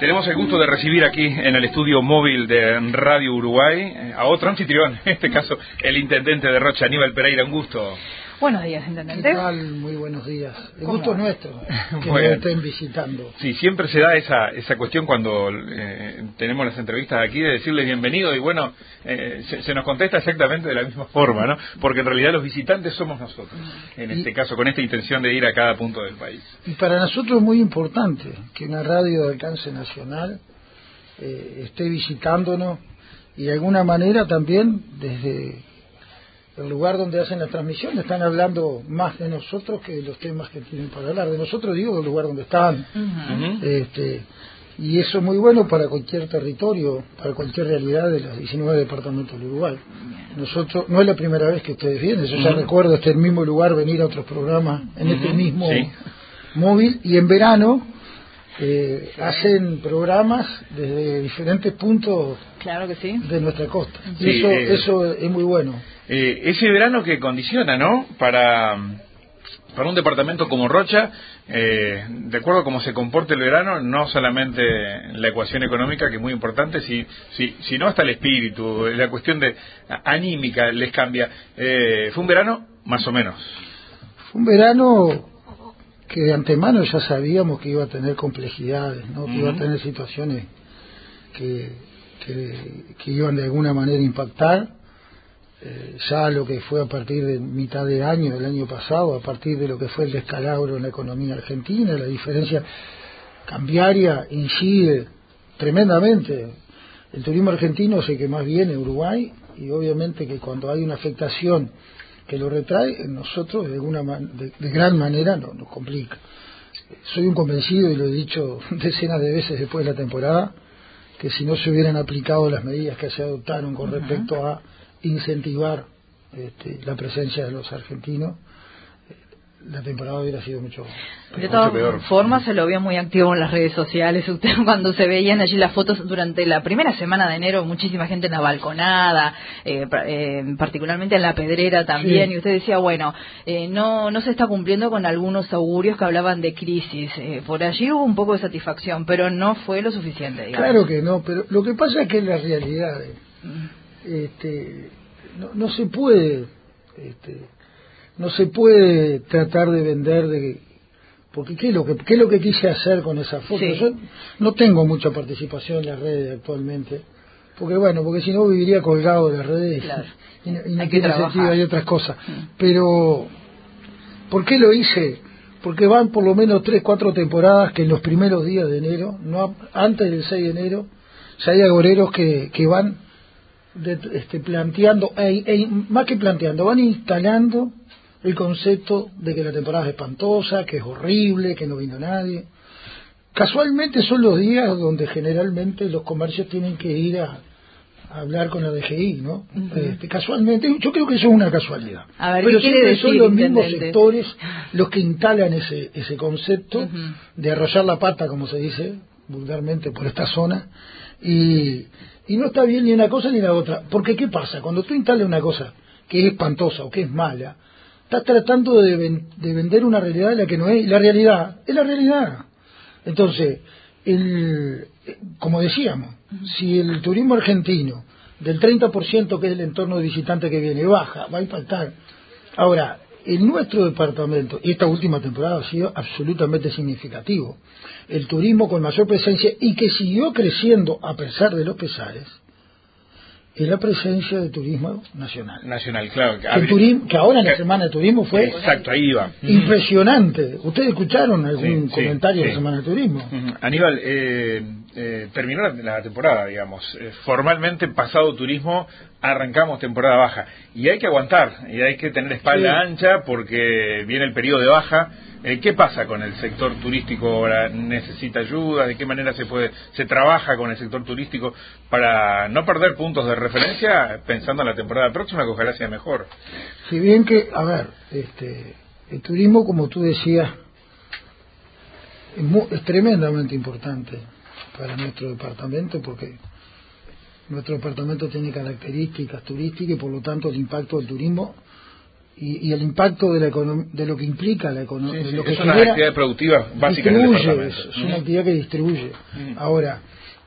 Tenemos el gusto de recibir aquí en el estudio móvil de Radio Uruguay eh, a otro anfitrión, en este caso el intendente de Rocha, Aníbal Pereira. Un gusto. Buenos días, intendente. ¿Qué tal? Muy buenos días. El gusto es nuestro, que nos estén visitando. Sí, siempre se da esa, esa cuestión cuando eh, tenemos las entrevistas aquí de decirle bienvenido y bueno, eh, se, nos contesta exactamente de la misma forma, ¿no? Porque en realidad los visitantes somos nosotros, en este caso, con esta intención de ir a cada punto del país. Y para nosotros es muy importante que una radio de alcance nacional eh, esté visitándonos y de alguna manera también desde el lugar donde hacen la transmisión están hablando más de nosotros que de los temas que tienen para hablar. De nosotros digo del lugar donde están. este, y eso es muy bueno para cualquier territorio, para cualquier realidad de los 19 departamentos del Uruguay. Nosotros, no es la primera vez que ustedes vienen, yo ya recuerdo este mismo lugar venir a otros programas en este mismo móvil y en verano eh, hacen programas desde diferentes puntos claro que sí. de nuestra costa. y eso, eh, eso es muy bueno. Eh, ese verano que condiciona, ¿no? Para, para un departamento como Rocha, eh, de acuerdo a cómo se comporte el verano, no solamente la ecuación económica, que es muy importante, si, si, sino hasta el espíritu, la cuestión de anímica les cambia. Eh, ¿Fue un verano? Más o menos. Fue un verano que de antemano ya sabíamos que iba a tener complejidades, ¿no? que iba a tener situaciones que, que iban de alguna manera a impactar eh, ya lo que fue a partir de mitad de año, del año pasado, a partir de lo que fue el descalabro en la economía argentina, la diferencia cambiaria incide tremendamente. El turismo argentino es el que más viene Uruguay y obviamente que cuando hay una afectación que lo retrae, nosotros de, alguna de, gran manera no, nos complica. Soy un convencido, y lo he dicho decenas de veces después de la temporada, que si no se hubieran aplicado las medidas que se adoptaron con respecto a incentivar este, la presencia de los argentinos, la temporada hubiera sido mucho, de todas formas se lo vio muy activo en las redes sociales. Usted cuando se veían allí las fotos durante la primera semana de enero muchísima gente en la balconada eh, eh, particularmente en la pedrera también y usted decía bueno eh, no no se está cumpliendo con algunos augurios que hablaban de crisis por allí hubo un poco de satisfacción pero no fue lo suficiente digamos. claro que no pero lo que pasa es que la realidad mm. Este, no, no se puede este, no se puede tratar de vender de porque qué es lo que qué es lo que quise hacer con esa foto. Yo no tengo mucha participación en las redes actualmente porque bueno porque si no viviría colgado de las redes y, no tiene sentido hay otras cosas. Mm. pero ¿por qué lo hice? porque van por lo menos tres cuatro temporadas que en los primeros días de enero no antes del 6 de enero ya hay agoreros que, que van de, este, planteando, e, e, más que planteando, van instalando el concepto de que la temporada es espantosa, que es horrible, que no vino nadie. Casualmente son los días donde generalmente los comercios tienen que ir a, hablar con la DGI, ¿no? este, casualmente, yo creo que eso es una casualidad. Pero siempre son los mismos sectores los que instalan ese, ese concepto de arrollar la pata, como se dice vulgarmente por esta zona, y, y no está bien ni una cosa ni la otra. Porque ¿qué pasa? Cuando tú instalas una cosa que es espantosa o que es mala, estás tratando de, de vender una realidad de la que no es. La realidad es la realidad. Entonces, el, como decíamos, si el turismo argentino del 30% que es el entorno de visitantes que viene baja, va a impactar. Ahora, en nuestro departamento, y esta última temporada ha sido absolutamente significativo, el turismo con mayor presencia y que siguió creciendo a pesar de los pesares, es la presencia de turismo nacional. Nacional, claro. Que, que ahora en la Semana de Turismo fue Exacto, ahí iba. impresionante. ¿Ustedes escucharon algún comentario de la Semana de Turismo? Aníbal, eh, eh, terminó la, temporada, digamos. Eh, formalmente, pasado turismo, arrancamos temporada baja. Y hay que aguantar, y hay que tener espalda ancha porque viene el periodo de baja eh, ¿Qué pasa con el sector turístico ahora? ¿Necesita ayuda? ¿De qué manera se puede se trabaja con el sector turístico para no perder puntos de referencia pensando en la temporada próxima que ojalá sea mejor? Si bien que, a ver, este, el turismo, como tú decías, es, es tremendamente importante para nuestro departamento porque nuestro departamento tiene características turísticas y por lo tanto el impacto del turismo y, el impacto de, la de lo que implica la economía. lo que es una actividad productiva básica distribuye, es, una actividad que distribuye. Ahora,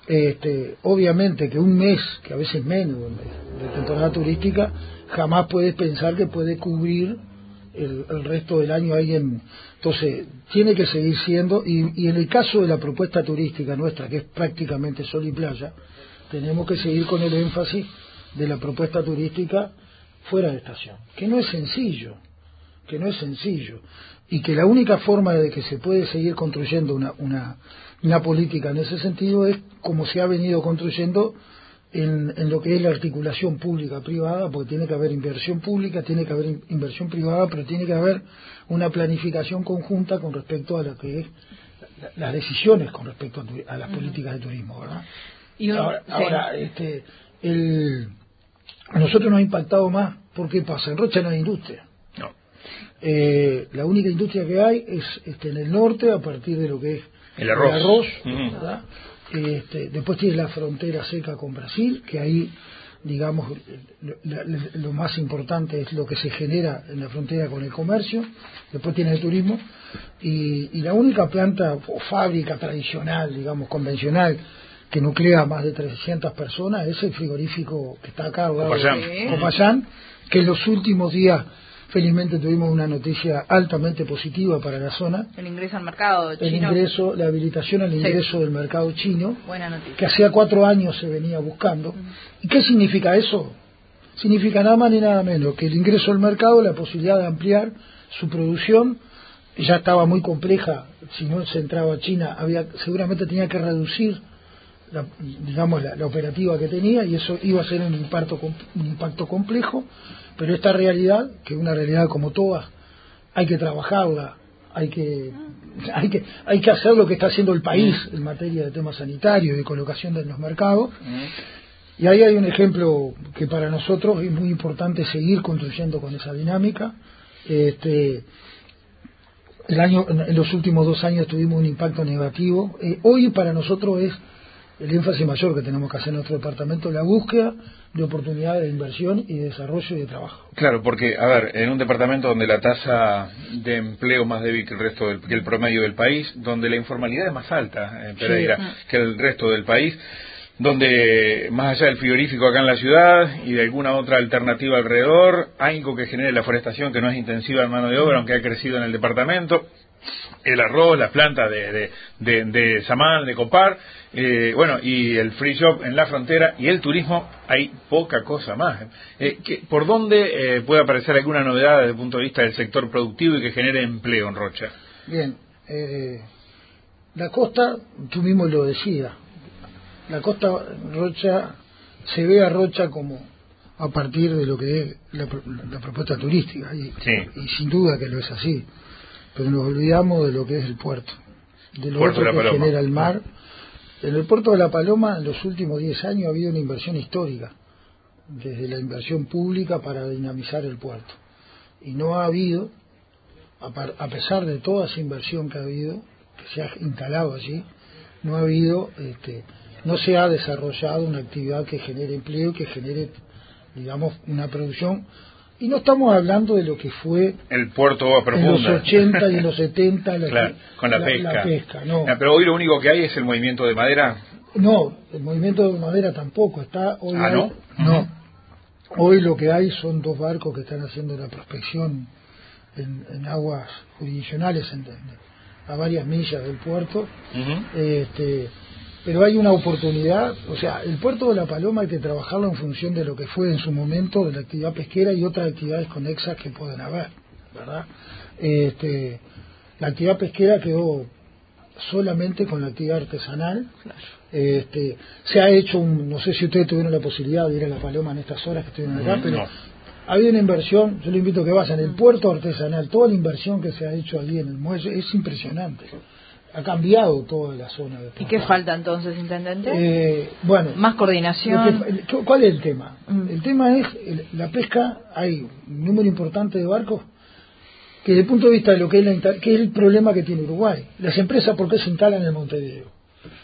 este, obviamente que un mes, que a veces menos de, temporada turística, jamás puedes pensar que puede cubrir el, resto del año alguien. Entonces, tiene que seguir siendo, y, y en el caso de la propuesta turística nuestra, que es prácticamente sol y playa, tenemos que seguir con el énfasis de la propuesta turística fuera de estación, que no es sencillo, que no es sencillo, y que la única forma de que se puede seguir construyendo una, una, una política en ese sentido es como se ha venido construyendo en, en, lo que es la articulación pública-privada, porque tiene que haber inversión pública, tiene que haber inversión privada, pero tiene que haber una planificación conjunta con respecto a lo que es las decisiones con respecto a, las políticas de turismo, ¿verdad? Y ahora, este, el, a nosotros nos ha impactado más porque pasa, en Rocha no hay industria. No. Eh, la única industria que hay es este, en el norte a partir de lo que es el arroz. este, después tiene la frontera seca con Brasil, que ahí, digamos, lo más importante es lo que se genera en la frontera con el comercio. Después tiene el turismo. Y, y la única planta o fábrica tradicional, digamos, convencional, que nuclea más de 300 personas, es el frigorífico que está acá, Copayán, que en los últimos días felizmente tuvimos una noticia altamente positiva para la zona. El ingreso al mercado chino. El ingreso, la habilitación al ingreso del mercado chino, Buena noticia. que hacía cuatro años se venía buscando. ¿Y qué significa eso? Significa nada más ni nada menos que el ingreso al mercado, la posibilidad de ampliar su producción, ya estaba muy compleja, si no se entraba a China, había, seguramente tenía que reducir la, digamos, la, operativa que tenía y eso iba a ser un impacto, un impacto complejo, pero esta realidad, que es una realidad como todas, hay que trabajarla, hay que, hay que, hay que hacer lo que está haciendo el país en materia de temas sanitarios, de colocación de los mercados. Y ahí hay un ejemplo que para nosotros es muy importante seguir construyendo con esa dinámica. Este, el año, en los últimos dos años tuvimos un impacto negativo. Eh, hoy para nosotros es el énfasis mayor que tenemos que hacer en nuestro departamento, la búsqueda de oportunidades de inversión y de desarrollo y de trabajo. Claro, porque, a ver, en un departamento donde la tasa de empleo más débil que el resto del, que el promedio del país, donde la informalidad es más alta, en Pereira, que el resto del país, donde más allá del frigorífico acá en la ciudad y de alguna otra alternativa alrededor, hay algo que genere la forestación que no es intensiva en mano de obra, aunque ha crecido en el departamento, el arroz, las plantas de, de, de, de Samán, de Copar, eh, bueno, y el free shop en la frontera y el turismo, hay poca cosa más. Eh, ¿Por dónde eh, puede aparecer alguna novedad desde el punto de vista del sector productivo y que genere empleo en Rocha? Bien, la costa, tú mismo lo decías, la costa Rocha, se ve a Rocha como a partir de lo que es la, propuesta turística, y, y sin duda que lo es así pero nos olvidamos de lo que es el puerto, de lo otro que genera el mar. En el puerto de La Paloma, en los últimos 10 años, ha habido una inversión histórica, desde la inversión pública para dinamizar el puerto. Y no ha habido, a pesar de toda esa inversión que ha habido, que se ha instalado allí, no ha habido, este, no se ha desarrollado una actividad que genere empleo, que genere, digamos, una producción y no estamos hablando de lo que fue el puerto en los 80 y en los 70 con la, pesca. no. Ah, pero hoy lo único que hay es el movimiento de madera. No, el movimiento de madera tampoco está. Hoy ah, ¿no? No. Hoy lo que hay son dos barcos que están haciendo la prospección en, aguas jurisdiccionales a varias millas del puerto. este, pero hay una oportunidad, o sea, el puerto de La Paloma hay que trabajarlo en función de lo que fue en su momento de la actividad pesquera y otras actividades conexas que pueden haber, ¿verdad? Este, la actividad pesquera quedó solamente con la actividad artesanal. Este, se ha hecho un, no sé si ustedes tuvieron la posibilidad de ir a La Paloma en estas horas que estuvieron acá, pero ha habido una inversión, yo le invito a que vayan, el puerto artesanal, toda la inversión que se ha hecho allí en el muelle es impresionante ha cambiado toda la zona. De ¿Y qué falta entonces, intendente? Eh, bueno, más coordinación. ¿Cuál es el tema? Mm. El tema es la pesca. Hay un número importante de barcos que, desde el punto de vista de lo que es, la, que es el problema que tiene Uruguay. Las empresas, ¿por qué se instalan en Montevideo?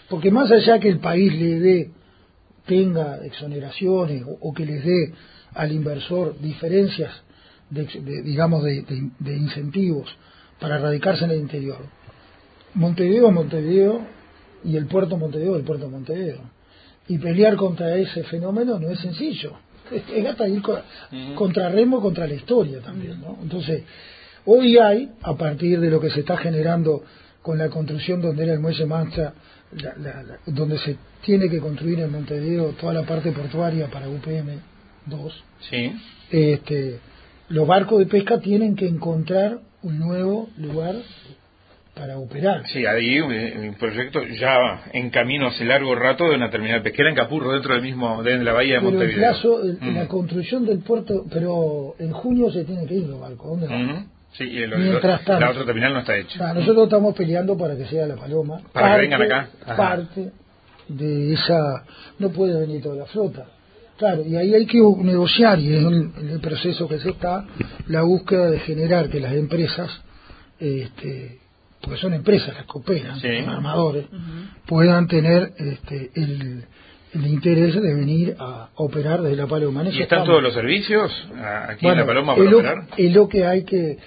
Porque más allá que el país le dé, tenga exoneraciones o, o que les dé al inversor diferencias digamos, de, incentivos para radicarse en el interior. Montevideo, Montevideo y el puerto Montevideo, el puerto Montevideo. Y pelear contra ese fenómeno no es sencillo. Es, hasta ir contra remo, contra la historia también, ¿no? Entonces, hoy hay, a partir de lo que se está generando con la construcción donde era el muelle Mancha, donde se tiene que construir en Montevideo toda la parte portuaria para UPM 2, sí. este, los barcos de pesca tienen que encontrar un nuevo lugar para operar. Sí, hay un, proyecto ya en camino hace largo rato de una terminal pesquera en Capurro, dentro del mismo, de la bahía de Montevideo. Pero el plazo, mm. la construcción del puerto, pero en junio se tiene que ir los barcos, ¿dónde van? Sí, y Mientras tanto, la otra terminal no está hecha. nosotros estamos peleando para que sea la Paloma. Para que vengan acá. Parte de esa... No puede venir toda la flota. Claro, y ahí hay que negociar, y es en, el proceso que se está, la búsqueda de generar que las empresas, este, porque son empresas las que operan, son armadores, puedan tener este, el, interés de venir a operar desde la Paloma. ¿Y están todos los servicios aquí en la Paloma para operar? Es lo que hay que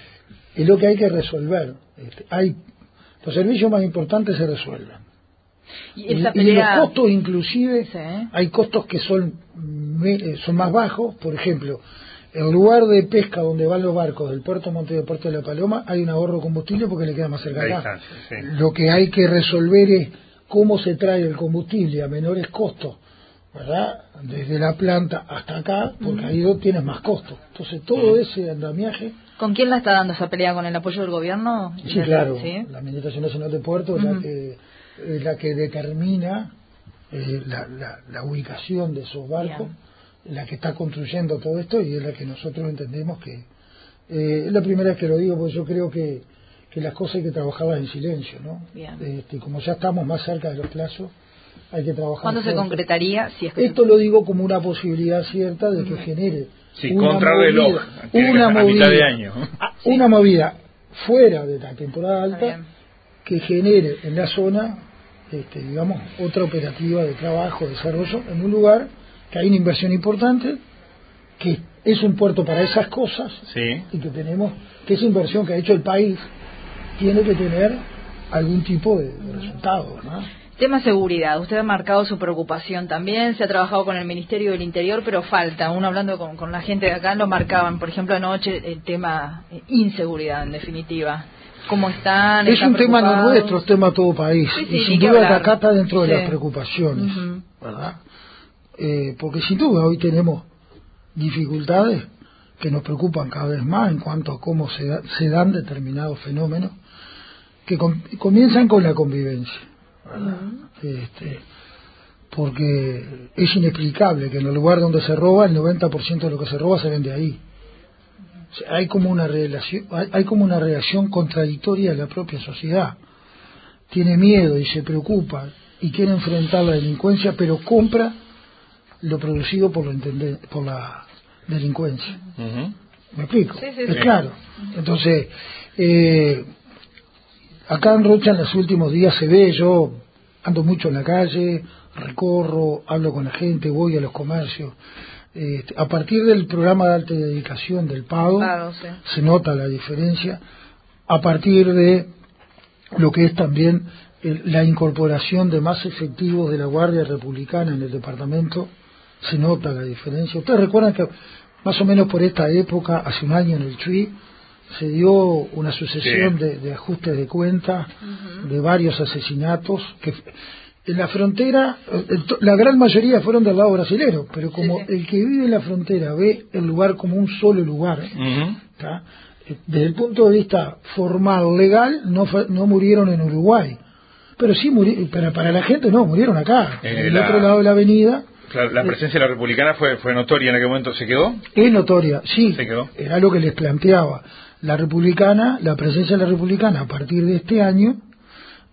es lo que hay que resolver. Este, hay los servicios más importantes se resuelven. Y, los costos inclusive hay costos que son eh, son más bajos, por ejemplo, el lugar de pesca donde van los barcos del puerto Monte de Puerto de la Paloma hay un ahorro de combustible porque le queda más cerca acá. Lo que hay que resolver es cómo se trae el combustible a menores costos, ¿verdad? Desde la planta hasta acá, porque ahí tienes más costos. Entonces todo ese andamiaje ¿Con quién la está dando esa pelea? ¿Con el apoyo del gobierno? Sí, claro. La Administración Nacional de Puerto es, la que, es la que determina eh, la, la, ubicación de esos barcos, la que está construyendo todo esto y es la que nosotros entendemos que... Eh, es la primera vez que lo digo porque yo creo que, que las cosas hay que trabajarlas en silencio, ¿no? Este, como ya estamos más cerca de los plazos, hay que trabajar. ¿Cuándo se concretaría? Si es que Esto lo digo como una posibilidad cierta de que genere Sí, una reloj, una movida, de año. Ah, una movida fuera de la temporada alta que genere en la zona, este, digamos, otra operativa de trabajo, de desarrollo, en un lugar que hay una inversión importante, que es un puerto para esas cosas, y que tenemos, que esa inversión que ha hecho el país tiene que tener algún tipo de, de resultado, ¿no? Tema seguridad. Usted ha marcado su preocupación también. Se ha trabajado con el Ministerio del Interior, pero falta. Uno hablando con, la gente de acá lo marcaban. Por ejemplo, anoche el tema eh, inseguridad, en definitiva. ¿Cómo están? Es un tema no nuestro, es tema todo país. y sin duda acá está dentro de las preocupaciones, ¿verdad? Eh, porque sin duda hoy tenemos dificultades que nos preocupan cada vez más en cuanto a cómo se, se dan determinados fenómenos que comienzan con la convivencia este, porque es inexplicable que en el lugar donde se roba, el 90% de lo que se roba se vende ahí. hay como una relación, hay, como una reacción contradictoria de la propia sociedad. Tiene miedo y se preocupa y quiere enfrentar la delincuencia, pero compra lo producido por, por la delincuencia. ¿Me explico? es claro. Entonces, eh, Acá en Rocha en los últimos días se ve, yo ando mucho en la calle, recorro, hablo con la gente, voy a los comercios. Este, a partir del programa de alta dedicación del pago, se nota la diferencia. A partir de lo que es también la incorporación de más efectivos de la Guardia Republicana en el departamento, se nota la diferencia. Ustedes recuerdan que más o menos por esta época, hace un año en el CHUI, se dio una sucesión de, ajustes de cuentas, de varios asesinatos, que en la frontera, la gran mayoría fueron del lado brasilero, pero como el que vive en la frontera ve el lugar como un solo lugar, desde el punto de vista formal, legal, no, no murieron en Uruguay, pero sí murieron, pero para la gente no, murieron acá, en el otro lado de la avenida, la presencia de la republicana fue, fue notoria en aquel momento, ¿se quedó? Es notoria, sí. Se quedó. Era lo que les planteaba la republicana, la presencia de la republicana a partir de este año,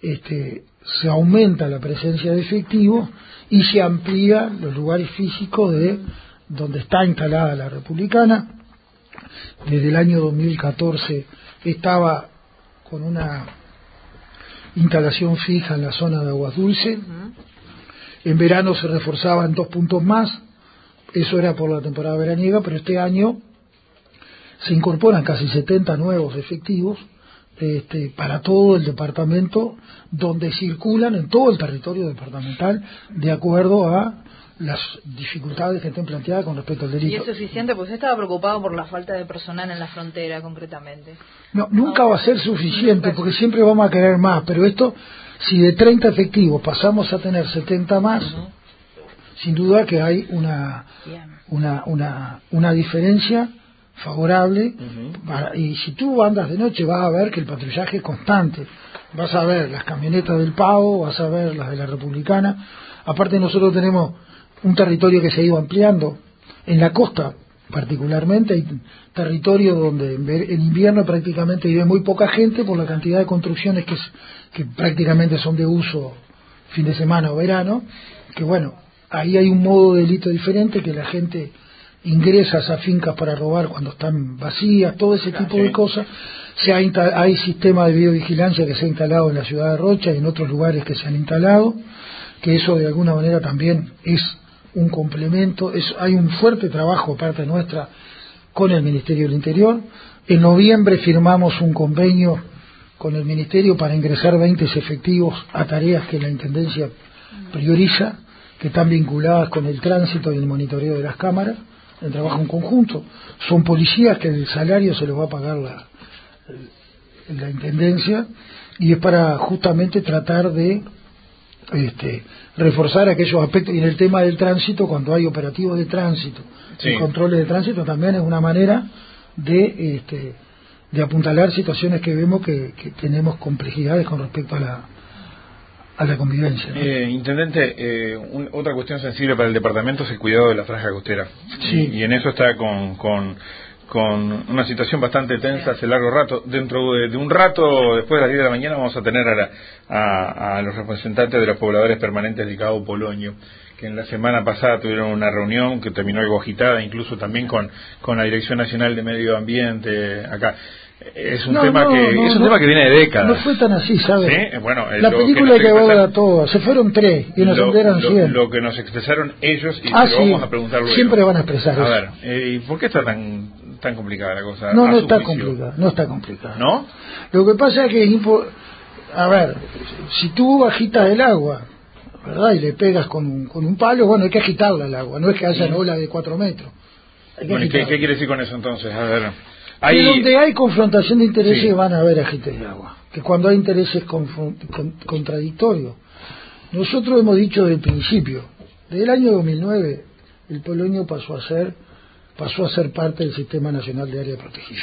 este, se aumenta la presencia de efectivos y se amplía los lugares físicos de donde está instalada la republicana. Desde el año 2014 estaba con una instalación fija en la zona de Aguas Dulce. En verano se reforzaba en dos puntos más. Eso era por la temporada veraniega, pero este año se incorporan casi 70 nuevos efectivos este, para todo el departamento, donde circulan en todo el territorio departamental de acuerdo a las dificultades que estén planteadas con respecto al delito. ¿Y es suficiente? Pues estaba preocupado por la falta de personal en la frontera, concretamente. No, nunca va a ser suficiente, porque siempre vamos a querer más, pero esto, si de 30 efectivos pasamos a tener 70 más, sin duda que hay una, una, una, una diferencia favorable y si tú andas de noche vas a ver que el patrullaje es constante. Vas a ver las camionetas del Pavo vas a ver las de la Republicana. Aparte nosotros tenemos un territorio que se ha ido ampliando en la costa particularmente hay territorios donde en invierno prácticamente vive muy poca gente por la cantidad de construcciones que, que prácticamente son de uso fin de semana o verano que bueno ahí hay un modo de delito diferente que la gente ingresa a esas fincas para robar cuando están vacías, todo ese tipo de cosas. Se ha hay sistema de videovigilancia que se ha instalado en la ciudad de Rocha y en otros lugares que se han instalado, que eso de alguna manera también es un complemento. Es, hay un fuerte trabajo parte nuestra con el Ministerio del Interior. En noviembre firmamos un convenio con el Ministerio para ingresar 20 efectivos a tareas que la Intendencia prioriza, que están vinculadas con el tránsito y el monitoreo de las cámaras el trabajo en conjunto. Son policías que el salario se los va a pagar la, la intendencia y es para justamente tratar de este, reforzar aquellos aspectos. Y en el tema del tránsito, cuando hay operativos de tránsito y controles de tránsito, también es una manera de, este, de apuntalar situaciones que vemos que tenemos complejidades con respecto a la, a la convivencia. Eh, intendente, eh, otra cuestión sensible para el departamento es el cuidado de la franja costera. Sí. Y, en eso está con, con, con, una situación bastante tensa hace largo rato. Dentro de, un rato, después de las 10 de la mañana, vamos a tener a, a, los representantes de los pobladores permanentes de Cabo Polonio que en la semana pasada tuvieron una reunión que terminó algo agitada, incluso también con, con la Dirección Nacional de Medio Ambiente acá es un tema que es un tema que viene de décadas. No fue tan así, ¿sabes? ¿Sí? Bueno, la película que, que todo, se fueron tres y nos enteran cien. Lo que nos expresaron ellos y ah, vamos a preguntar luego. Siempre van a expresar a eso. ver, eh, ¿y por qué está tan tan complicada la cosa? No, no está complicada, no está complicada. ¿No? Lo que pasa es que a ver, si tú agitas el agua, ¿verdad? Y le pegas con un, con un palo, bueno, hay que agitarla el agua, no es que haya una ola de cuatro metros. Bueno, ¿qué, ¿qué, quiere decir con eso entonces? A ver. Hay... donde hay confrontación de intereses van a haber agites de agua. Que cuando hay intereses contradictorios. Nosotros hemos dicho desde el principio, desde el año 2009, el Polonio pasó a ser pasó a ser parte del Sistema Nacional de Área Protegida.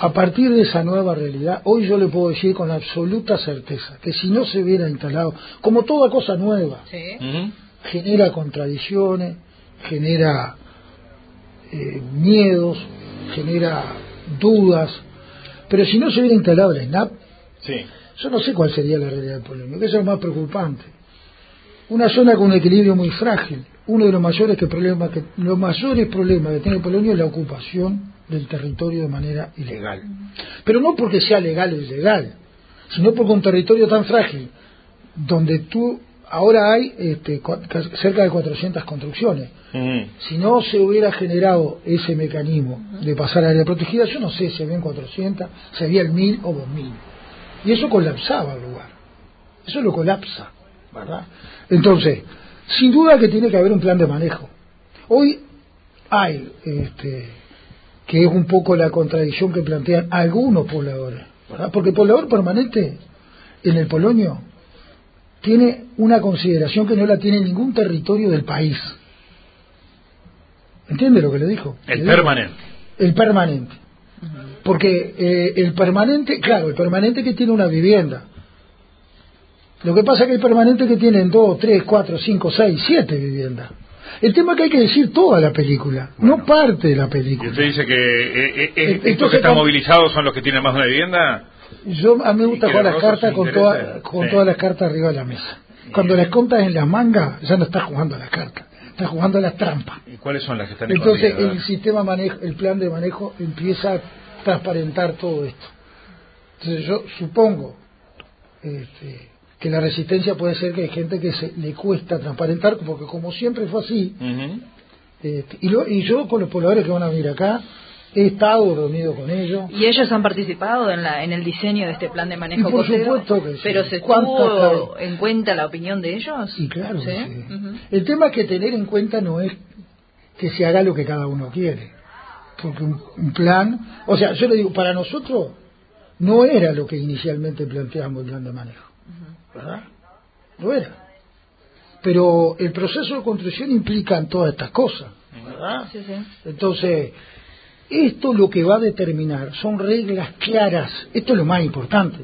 A partir de esa nueva realidad, hoy yo le puedo decir con absoluta certeza que si no se hubiera instalado, como toda cosa nueva, genera contradicciones, genera eh, miedos, genera dudas, pero si no se hubiera instalado el SNAP, yo no sé cuál sería la realidad del Polonio, que es lo más preocupante. Una zona con un equilibrio muy frágil. Uno de los mayores que problemas que los mayores problemas que tiene el Polonio es la ocupación del territorio de manera ilegal. Pero no porque sea legal o ilegal, sino porque un territorio tan frágil, donde tú ahora hay este, cerca de 400 construcciones. Si no se hubiera generado ese mecanismo de pasar a área protegida, yo no sé si habían 400, si había el 1000 o 2000. Y eso colapsaba el lugar. Eso lo colapsa, ¿verdad? Entonces, sin duda que tiene que haber un plan de manejo. Hoy hay, este, que es un poco la contradicción que plantean algunos pobladores, ¿verdad? Porque el poblador permanente en el Polonio tiene una consideración que no la tiene ningún territorio del país. ¿Entiende lo que le dijo? El permanente. El permanente. Porque eh, el permanente, claro, el permanente que tiene una vivienda. Lo que pasa es que hay permanentes que tienen dos, tres, cuatro, cinco, seis, siete viviendas. El tema es que hay que decir toda la película, no parte de la película. ¿Usted dice que eh, eh, estos que están movilizados son los que tienen más de una vivienda? Yo a mí me gusta jugar las cartas con, con todas las cartas arriba de la mesa. Cuando las contas en las mangas, ya no estás jugando a las cartas, estás jugando a las trampas. ¿Y cuáles son las que están Entonces el sistema manejo, el plan de manejo empieza a transparentar todo esto. Entonces yo supongo este, que la resistencia puede ser que hay gente que se le cuesta transparentar, porque como siempre fue así, este, y, y yo con los pobladores que van a venir acá, he estado reunido con ellos. ¿Y ellos han participado en, la, en el diseño de este plan de manejo y por supuesto que sí. ¿Pero se tuvo en cuenta la opinión de ellos? Sí, claro ¿Sí? El tema que tener en cuenta no es que se haga lo que cada uno quiere. Porque un, plan, o sea, yo le digo, para nosotros no era lo que inicialmente planteamos el plan de manejo. ¿Verdad? No era. Pero el proceso de construcción implica todas estas cosas. ¿verdad? Sí, sí. Entonces, esto lo que va a determinar son reglas claras. Esto es lo más importante.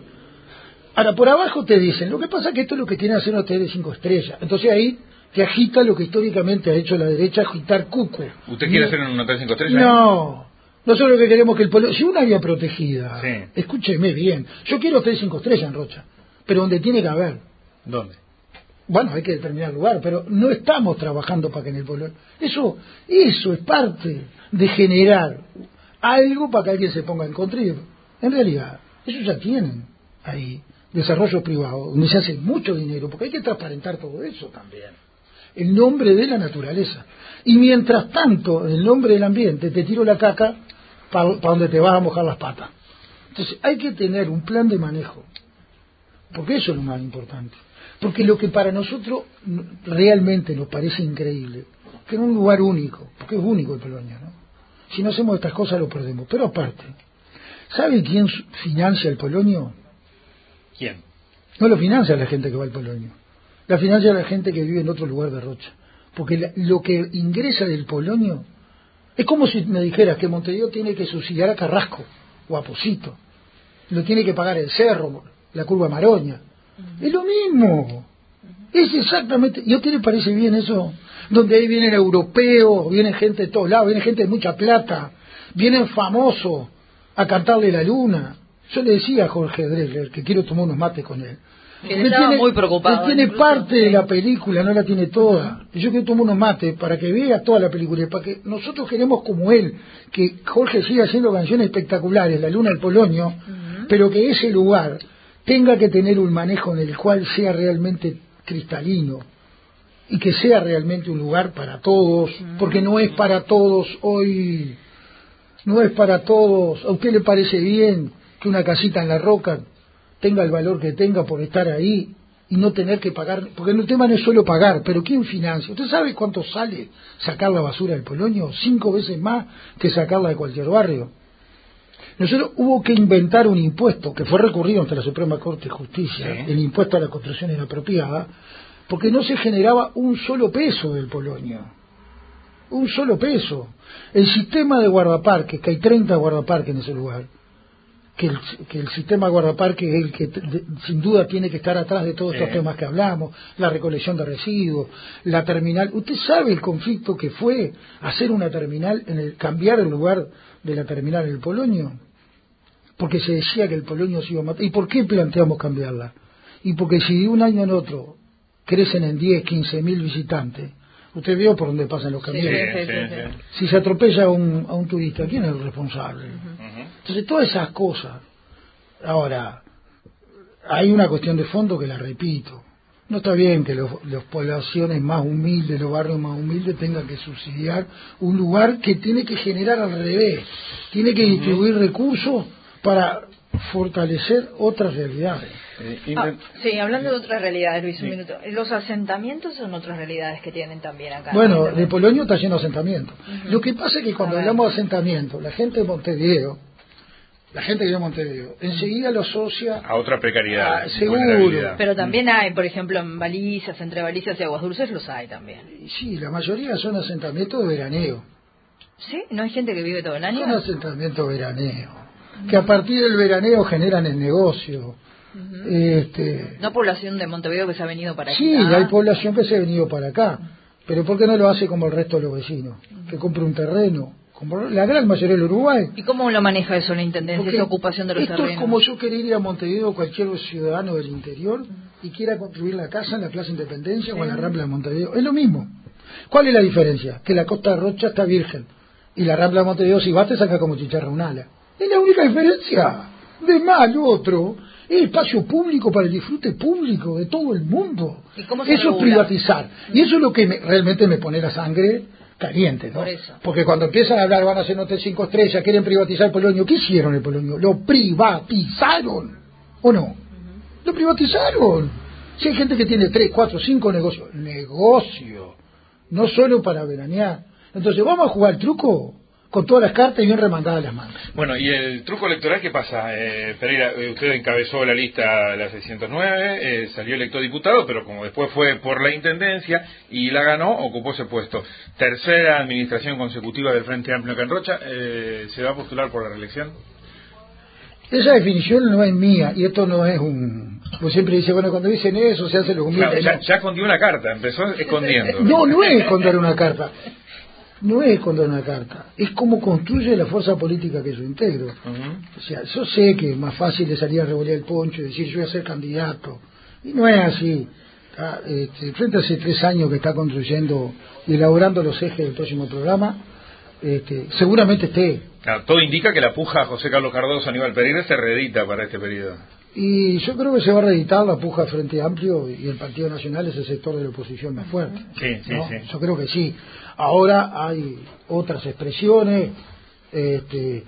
Ahora, por abajo te dicen, lo que pasa es que esto es lo que tiene que hacer un hotel de cinco estrellas. Entonces ahí te agita lo que históricamente ha hecho la derecha, agitar cuco. ¿Usted quiere hacer un hotel de cinco estrellas? No. Nosotros lo que queremos que el pueblo... Si una área protegida, escúcheme bien, yo quiero hotel de cinco estrellas en Rocha, pero donde tiene que haber. ¿Dónde? Bueno, hay que determinar el lugar, pero no estamos trabajando para que en el pueblo... Eso, eso es parte de generar algo para que alguien se ponga en contra. En realidad, eso ya tienen ahí desarrollo privado, donde se hace mucho dinero, porque hay que transparentar todo eso también. El nombre de la naturaleza. Y mientras tanto, en el nombre del ambiente, te tiro la caca para donde te vas a mojar las patas. Entonces, hay que tener un plan de manejo, porque eso es lo más importante. Porque lo que para nosotros realmente nos parece increíble, que en un lugar único, porque es único el Polonia, ¿no? Si no hacemos estas cosas lo perdemos. Pero aparte, ¿sabe quién financia el Polonio? ¿Quién? No lo financia la gente que va al Polonio. La financia la gente que vive en otro lugar de Rocha. Porque lo que ingresa del Polonio es como si me dijeras que Montevideo tiene que subsidiar a Carrasco o a Posito. Lo tiene que pagar el Cerro, la Curva Maroña. Es lo mismo. Es exactamente. ¿Y a usted le parece bien eso? Donde ahí vienen europeos, vienen gente de todos lados, viene gente de mucha plata, vienen famosos a cantarle la luna. Yo le decía a Jorge Drexler que quiero tomar unos mates con él. Que estaba muy preocupado. Él tiene parte de la película, no la tiene toda. Y yo quiero tomar unos mates para que vea toda la película y para que nosotros queremos como él, que Jorge siga haciendo canciones espectaculares, La Luna del Polonio, pero que ese lugar tenga que tener un manejo en el cual sea realmente cristalino y que sea realmente un lugar para todos, porque no es para todos hoy, no es para todos. ¿A usted le parece bien que una casita en la roca tenga el valor que tenga por estar ahí y no tener que pagar? Porque el tema no es solo pagar, pero ¿quién financia? ¿Usted sabe cuánto sale sacar la basura del Polonio? Cinco veces más que sacarla de cualquier barrio. Nosotros hubo que inventar un impuesto que fue recurrido ante la Suprema Corte de Justicia, el impuesto a la construcción inapropiada, porque no se generaba un solo peso del Polonio. Un solo peso. El sistema de guardaparques, que hay 30 guardaparques en ese lugar, que el, que el sistema guardaparques es el que sin duda tiene que estar atrás de todos estos temas que hablamos, la recolección de residuos, la terminal. ¿Usted sabe el conflicto que fue hacer una terminal, en el, cambiar el lugar de la terminal en el Polonio? Porque se decía que el Polonio se iba a matar. ¿Y por qué planteamos cambiarla? Y porque si de un año en otro crecen en 10, 15 mil visitantes, usted vio por dónde pasan los camiones. si se atropella a un, a un turista, ¿quién es el responsable? Entonces, todas esas cosas. Ahora, hay una cuestión de fondo que la repito. No está bien que las poblaciones más humildes, los barrios más humildes, tengan que subsidiar un lugar que tiene que generar al revés. Tiene que distribuir recursos para fortalecer otras realidades. Eh, ah, sí, hablando de otras realidades, Luis, un minuto. ¿Los asentamientos son otras realidades que tienen también acá? Bueno, de Polonio está lleno de asentamientos. Lo que pasa es que cuando hablamos de asentamiento, la gente de Montevideo, la gente que vive en Montevideo, enseguida lo asocia a otra precariedad. seguro. Pero también hay, por ejemplo, en balizas, entre balizas y aguas dulces los hay también. Sí, la mayoría son asentamientos de veraneo. ¿Sí? ¿No hay gente que vive todo el año? Son asentamientos veraneo. Que a partir del veraneo generan el negocio este, no población de Montevideo que se ha venido para acá. Sí, hay población que se ha venido para acá. Pero ¿por qué no lo hace como el resto de los vecinos? Que compre un terreno. Como la gran mayoría del Uruguay. ¿Y cómo lo maneja eso la Intendencia, esa ocupación de los esto terrenos? es como yo quería ir a Montevideo, cualquier ciudadano del interior, y quiera construir la casa en la Plaza Independencia o en la Rambla de Montevideo. Es lo mismo. ¿Cuál es la diferencia? Que la Costa Rocha está virgen. Y la Rambla de Montevideo, si va, te saca como chicharra un ala. Es la única diferencia. De mal otro es espacio público para el disfrute público de todo el mundo. ¿Y cómo eso es privatizar. Y eso es lo que realmente me pone la sangre ¿no? Porque cuando empiezan a hablar van a hacer notas cinco estrellas, quieren privatizar el Polonio. ¿Qué hicieron el Polonio? Lo privatizaron, ¿o no? Lo privatizaron. Si hay gente que tiene tres, cuatro, cinco negocios, negocio, no solo para veranear. Entonces, ¿vamos a jugar el truco? Con todas las cartas y bien remandadas las manos. Bueno, ¿y el truco electoral qué pasa? Eh, Pereira, eh, usted encabezó la lista la 609, eh, salió electo diputado, pero como después fue por la intendencia y la ganó, ocupó ese puesto. Tercera administración consecutiva del Frente Amplio Canrocha, eh, ¿se va a postular por la reelección? Esa definición no es mía y esto no es un... Pues siempre dice, bueno, cuando dicen eso se hace lo humilde. ya, ya escondió una carta, empezó escondiendo. No, no es esconder una carta no es una carta, es cómo construye la fuerza política que yo integro. O sea, yo sé que es más fácil de salir a revolear el poncho y decir yo voy a ser candidato. Y no es así. Este, frente a hace tres años que está construyendo y elaborando los ejes del próximo programa, este, seguramente esté. todo indica que la puja José Carlos Cardoso Aníbal Pereira se reedita para este periodo. Y yo creo que se va a reeditar la puja Frente Amplio y el Partido Nacional es el sector de la oposición más fuerte. Sí, sí, sí. Yo creo que sí. Ahora hay otras expresiones, este,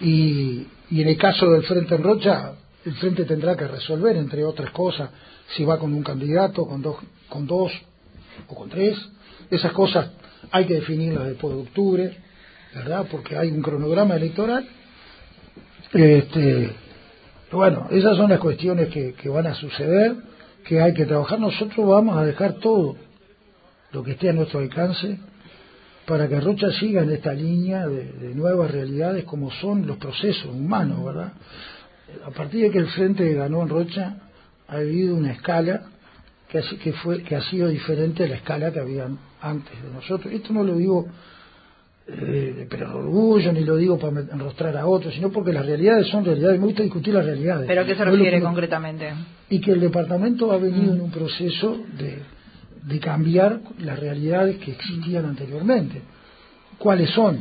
y, en el caso del Frente en Rocha, el Frente tendrá que resolver, entre otras cosas, si va con un candidato, con dos, con dos o con tres. Esas cosas hay que definirlas después de octubre, ¿verdad? Porque hay un cronograma electoral. Este, bueno, esas son las cuestiones que, que van a suceder, que hay que trabajar. Nosotros vamos a dejar todo lo que esté a nuestro alcance para que Rocha siga en esta línea de, nuevas realidades como son los procesos humanos, ¿verdad? A partir de que el Frente ganó en Rocha, ha habido una escala que, que, fue, que ha sido diferente a la escala que había antes de nosotros. Esto no lo digo eh, pero orgullo, ni lo digo para enrostrar a otros, sino porque las realidades son realidades. Me gusta discutir las realidades. ¿Pero a qué se refiere concretamente? Y que el departamento ha venido en un proceso de de cambiar las realidades que existían anteriormente. ¿Cuáles son?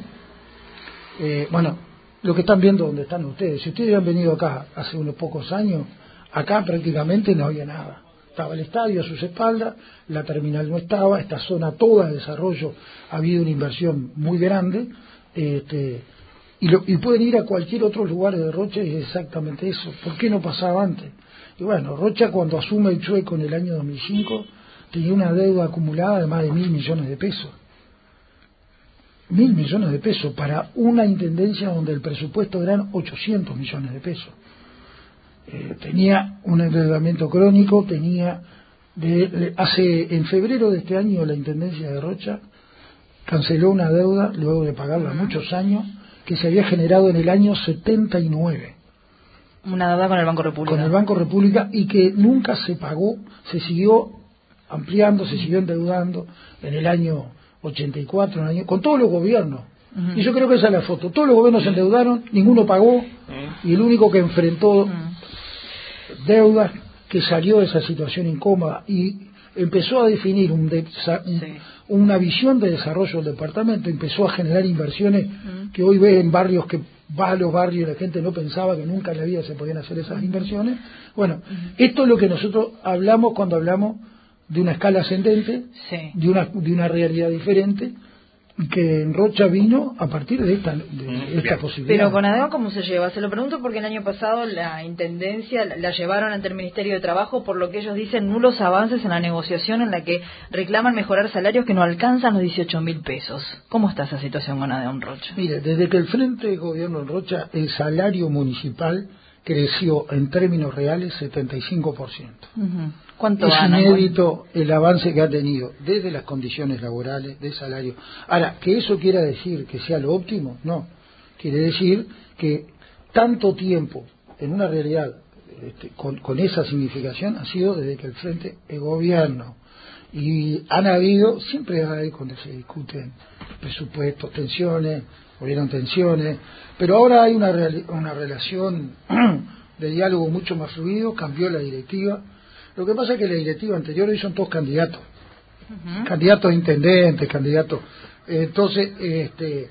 Eh, bueno, lo que están viendo donde están ustedes. Si ustedes han venido acá hace unos pocos años, acá prácticamente no había nada. Estaba el estadio a sus espaldas, la terminal no estaba, esta zona toda de desarrollo ha habido una inversión muy grande, este, y, y pueden ir a cualquier otro lugar de Rocha y es exactamente eso. ¿Por qué no pasaba antes? Y bueno, Rocha cuando asume el Chueco en el año 2005, tenía una deuda acumulada de más de mil millones de pesos. Mil millones de pesos para una intendencia donde el presupuesto eran 800 millones de pesos. Eh, tenía un endeudamiento crónico, tenía de, hace en febrero de este año la intendencia de Rocha canceló una deuda luego de pagarla muchos años que se había generado en el año 79. Una deuda con el Banco República. Con el Banco República y que nunca se pagó, se siguió ampliando, se siguió endeudando en el año 84, en el año, con todos los gobiernos. Y yo creo que esa es la foto. Todos los gobiernos se endeudaron, ninguno pagó, y el único que enfrentó deudas, que salió de esa situación incómoda y empezó a definir un una visión de desarrollo del departamento, empezó a generar inversiones que hoy ve en barrios que va a los barrios y la gente no pensaba que nunca en la vida se podían hacer esas inversiones. Bueno, esto es lo que nosotros hablamos cuando hablamos de una escala ascendente, de, una, de una realidad diferente, que en Rocha vino a partir de esta, de esta posibilidad. Pero con ADEO, ¿cómo se lleva? Se lo pregunto porque el año pasado la Intendencia la llevaron ante el Ministerio de Trabajo por lo que ellos dicen nulos avances en la negociación en la que reclaman mejorar salarios que no alcanzan los 18 mil pesos. ¿Cómo está esa situación con ADEO en Rocha? Mire, desde que el Frente de Gobierno en Rocha, el salario municipal creció en términos reales 75%. ¿Cuánto es inédito el avance que ha tenido desde las condiciones laborales, de salario. Ahora, que eso quiera decir que sea lo óptimo, no. Quiere decir que tanto tiempo en una realidad este, con, con, esa significación ha sido desde que el Frente es gobierno. Y han habido, siempre hay cuando se discuten presupuestos, tensiones, hubieron tensiones, pero ahora hay una, una relación de diálogo mucho más fluido, cambió la directiva. Lo que pasa es que la directiva anterior hoy son todos candidatos, candidatos a intendentes, candidatos. Entonces, este,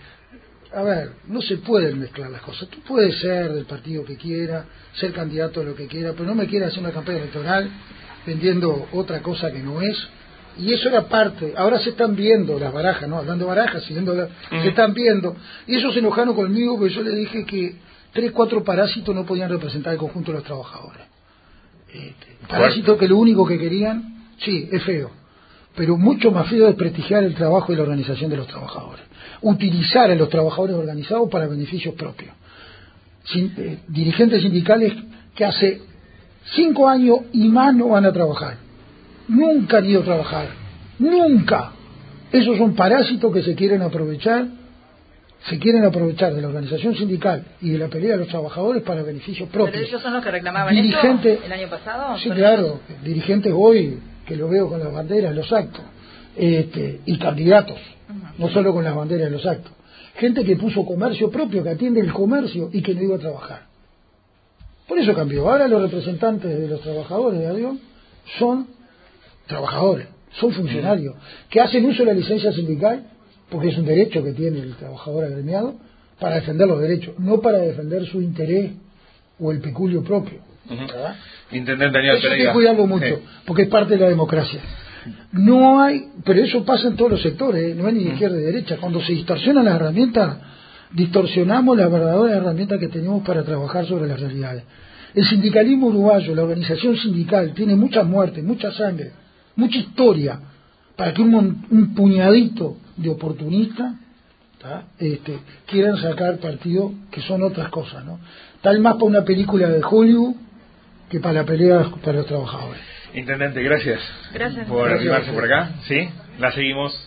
a ver, no se pueden mezclar las cosas. Tú puedes ser del partido que quiera, ser candidato a lo que quiera, pero no me quieras hacer una campaña electoral vendiendo otra cosa que no es. Y eso era parte. Ahora se están viendo las barajas, ¿no? Hablando de barajas, siguiendo se están viendo. Y ellos se enojaron conmigo porque yo les dije que tres, cuatro parásitos no podían representar el conjunto de los trabajadores. Este, parásitos que lo único que querían, sí, es feo, pero mucho más feo es prestigiar el trabajo y la organización de los trabajadores. Utilizar a los trabajadores organizados para beneficios propios. Eh, dirigentes sindicales que hace cinco años y más no van a trabajar nunca han ido a trabajar, nunca. Esos son parásitos que se quieren aprovechar, se quieren aprovechar de la organización sindical y de la pelea de los trabajadores para beneficios propios. ¿Pero ellos son los que reclamaban Dirigente, el año pasado? Sí, claro, dirigentes hoy, que lo veo con las banderas, los actos, este, y candidatos, no solo con las banderas, los actos. Gente que puso comercio propio, que atiende el comercio y que no iba a trabajar. Por eso cambió. Ahora los representantes de los trabajadores de avión son trabajadores, son funcionarios, que hacen uso de la licencia sindical, porque es un derecho que tiene el trabajador agremiado, para defender los derechos, no para defender su interés o el peculio propio. Intendente Daniel Eso hay que cuidarlo mucho, porque es parte de la democracia. No hay, pero eso pasa en todos los sectores, ¿eh? no hay ni izquierda ni derecha. Cuando se distorsionan las herramientas, distorsionamos las verdaderas herramientas que tenemos para trabajar sobre las realidades. El sindicalismo uruguayo, la organización sindical, tiene muchas muertes, mucha sangre, mucha historia para que un, puñadito de oportunistas este, quieran sacar partido que son otras cosas, ¿no? Tal más para una película de Hollywood que para la pelea para los trabajadores. Intendente, gracias. Gracias. Por arribarse por acá. Sí, la seguimos.